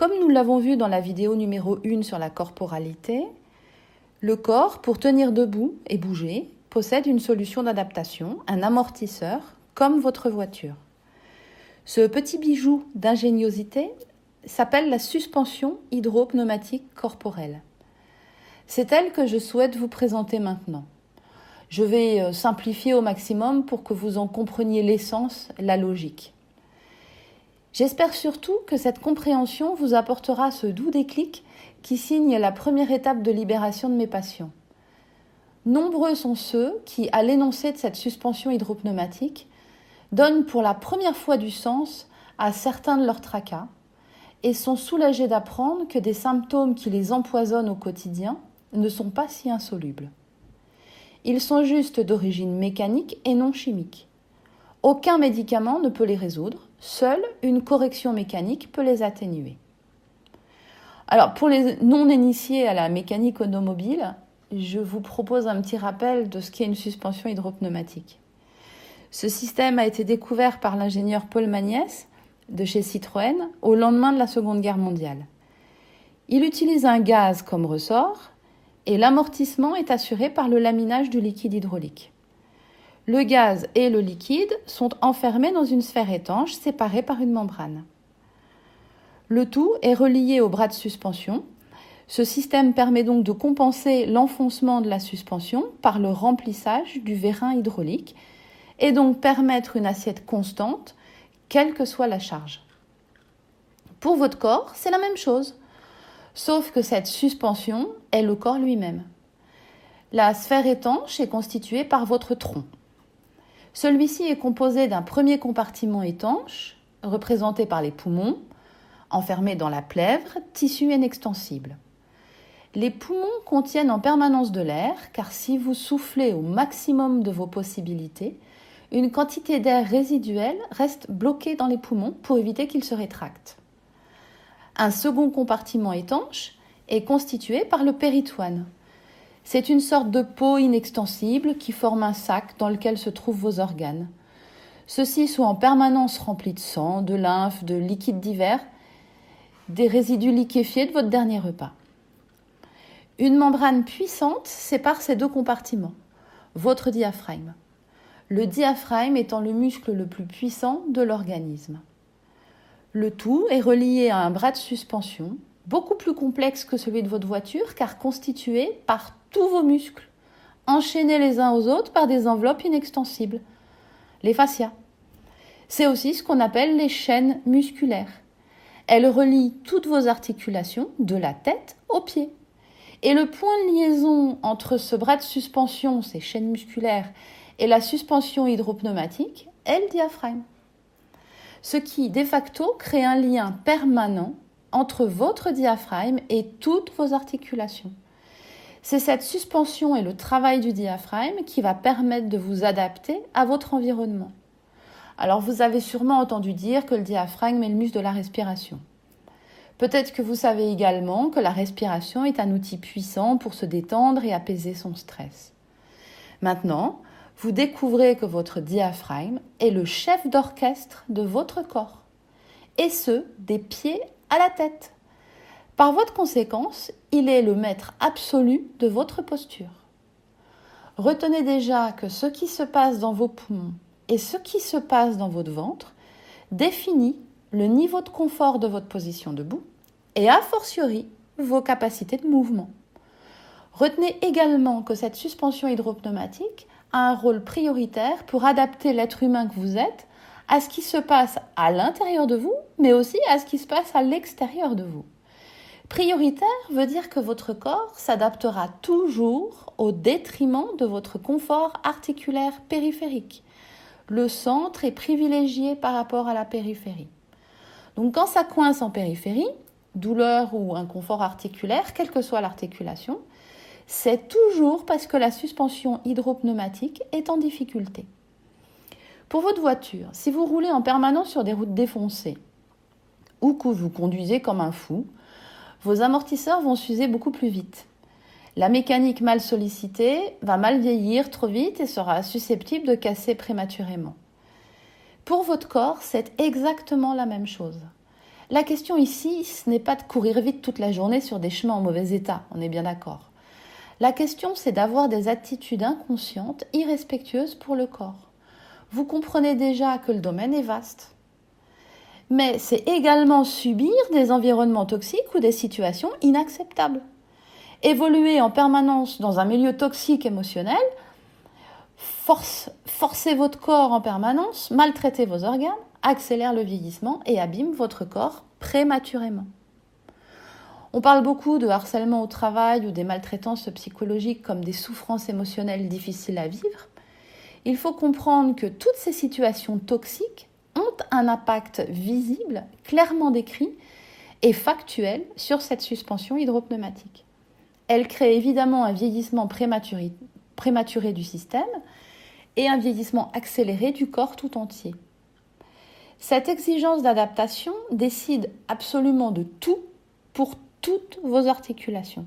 Comme nous l'avons vu dans la vidéo numéro 1 sur la corporalité, le corps, pour tenir debout et bouger, possède une solution d'adaptation, un amortisseur, comme votre voiture. Ce petit bijou d'ingéniosité s'appelle la suspension hydropneumatique corporelle. C'est elle que je souhaite vous présenter maintenant. Je vais euh, simplifier au maximum pour que vous en compreniez l'essence, la logique. J'espère surtout que cette compréhension vous apportera ce doux déclic qui signe la première étape de libération de mes patients. Nombreux sont ceux qui, à l'énoncé de cette suspension hydropneumatique, donnent pour la première fois du sens à certains de leurs tracas et sont soulagés d'apprendre que des symptômes qui les empoisonnent au quotidien ne sont pas si insolubles. Ils sont juste d'origine mécanique et non chimique. Aucun médicament ne peut les résoudre, seule une correction mécanique peut les atténuer. Alors pour les non-initiés à la mécanique automobile, je vous propose un petit rappel de ce qu'est une suspension hydropneumatique. Ce système a été découvert par l'ingénieur Paul Magnès de chez Citroën au lendemain de la Seconde Guerre mondiale. Il utilise un gaz comme ressort et l'amortissement est assuré par le laminage du liquide hydraulique. Le gaz et le liquide sont enfermés dans une sphère étanche séparée par une membrane. Le tout est relié au bras de suspension. Ce système permet donc de compenser l'enfoncement de la suspension par le remplissage du vérin hydraulique et donc permettre une assiette constante, quelle que soit la charge. Pour votre corps, c'est la même chose, sauf que cette suspension est le corps lui-même. La sphère étanche est constituée par votre tronc. Celui-ci est composé d'un premier compartiment étanche, représenté par les poumons, enfermés dans la plèvre, tissu inextensible. Les poumons contiennent en permanence de l'air, car si vous soufflez au maximum de vos possibilités, une quantité d'air résiduel reste bloquée dans les poumons pour éviter qu'ils se rétractent. Un second compartiment étanche est constitué par le péritoine. C'est une sorte de peau inextensible qui forme un sac dans lequel se trouvent vos organes. Ceux-ci sont en permanence remplis de sang, de lymphe, de liquides divers, des résidus liquéfiés de votre dernier repas. Une membrane puissante sépare ces deux compartiments, votre diaphragme le diaphragme étant le muscle le plus puissant de l'organisme. Le tout est relié à un bras de suspension, beaucoup plus complexe que celui de votre voiture car constitué par tous vos muscles, enchaînés les uns aux autres par des enveloppes inextensibles, les fascias. C'est aussi ce qu'on appelle les chaînes musculaires. Elles relient toutes vos articulations, de la tête aux pieds. Et le point de liaison entre ce bras de suspension, ces chaînes musculaires, et la suspension hydropneumatique est le diaphragme. Ce qui, de facto, crée un lien permanent entre votre diaphragme et toutes vos articulations. C'est cette suspension et le travail du diaphragme qui va permettre de vous adapter à votre environnement. Alors vous avez sûrement entendu dire que le diaphragme est le muscle de la respiration. Peut-être que vous savez également que la respiration est un outil puissant pour se détendre et apaiser son stress. Maintenant, vous découvrez que votre diaphragme est le chef d'orchestre de votre corps, et ce, des pieds la tête. Par votre conséquence, il est le maître absolu de votre posture. Retenez déjà que ce qui se passe dans vos poumons et ce qui se passe dans votre ventre définit le niveau de confort de votre position debout et a fortiori vos capacités de mouvement. Retenez également que cette suspension hydropneumatique a un rôle prioritaire pour adapter l'être humain que vous êtes à ce qui se passe à l'intérieur de vous, mais aussi à ce qui se passe à l'extérieur de vous. Prioritaire veut dire que votre corps s'adaptera toujours au détriment de votre confort articulaire périphérique. Le centre est privilégié par rapport à la périphérie. Donc quand ça coince en périphérie, douleur ou inconfort articulaire, quelle que soit l'articulation, c'est toujours parce que la suspension hydropneumatique est en difficulté. Pour votre voiture, si vous roulez en permanence sur des routes défoncées ou que vous conduisez comme un fou, vos amortisseurs vont s'user beaucoup plus vite. La mécanique mal sollicitée va mal vieillir trop vite et sera susceptible de casser prématurément. Pour votre corps, c'est exactement la même chose. La question ici, ce n'est pas de courir vite toute la journée sur des chemins en mauvais état, on est bien d'accord. La question, c'est d'avoir des attitudes inconscientes, irrespectueuses pour le corps. Vous comprenez déjà que le domaine est vaste. Mais c'est également subir des environnements toxiques ou des situations inacceptables. Évoluer en permanence dans un milieu toxique émotionnel, force, forcer votre corps en permanence, maltraiter vos organes, accélère le vieillissement et abîme votre corps prématurément. On parle beaucoup de harcèlement au travail ou des maltraitances psychologiques comme des souffrances émotionnelles difficiles à vivre. Il faut comprendre que toutes ces situations toxiques ont un impact visible, clairement décrit et factuel sur cette suspension hydropneumatique. Elle crée évidemment un vieillissement prématuré, du système et un vieillissement accéléré du corps tout entier. Cette exigence d'adaptation décide absolument de tout pour toutes vos articulations.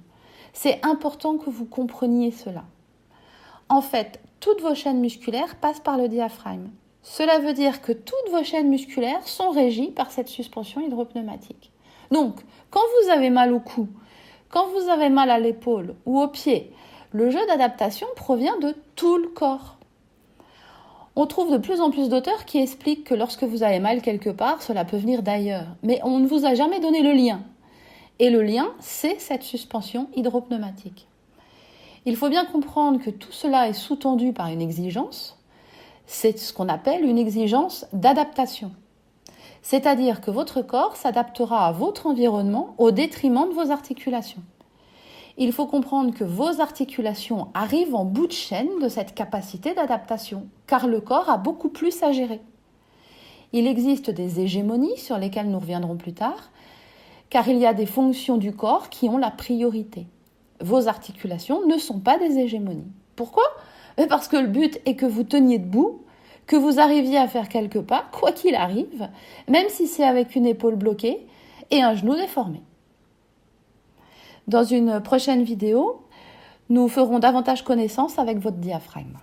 C'est important que vous compreniez cela. En fait, toutes vos chaînes musculaires passent par le diaphragme. Cela veut dire que toutes vos chaînes musculaires sont régies par cette suspension hydropneumatique. Donc, quand vous avez mal au cou, quand vous avez mal à l'épaule ou au pied, le jeu d'adaptation provient de tout le corps. On trouve de plus en plus d'auteurs qui expliquent que lorsque vous avez mal quelque part, cela peut venir d'ailleurs. Mais on ne vous a jamais donné le lien. Et le lien, c'est cette suspension hydropneumatique. Il faut bien comprendre que tout cela est sous-tendu par une exigence. C'est ce qu'on appelle une exigence d'adaptation. C'est-à-dire que votre corps s'adaptera à votre environnement au détriment de vos articulations il faut comprendre que vos articulations arrivent en bout de chaîne de cette capacité d'adaptation, car le corps a beaucoup plus à gérer. Il existe des hégémonies sur lesquelles nous reviendrons plus tard, car il y a des fonctions du corps qui ont la priorité. Vos articulations ne sont pas des hégémonies. Pourquoi? Parce que le but est que vous teniez debout, que vous arriviez à faire quelques pas, quoi qu'il arrive, même si c'est avec une épaule bloquée et un genou déformé. Dans une prochaine vidéo, nous ferons davantage connaissance avec votre diaphragme.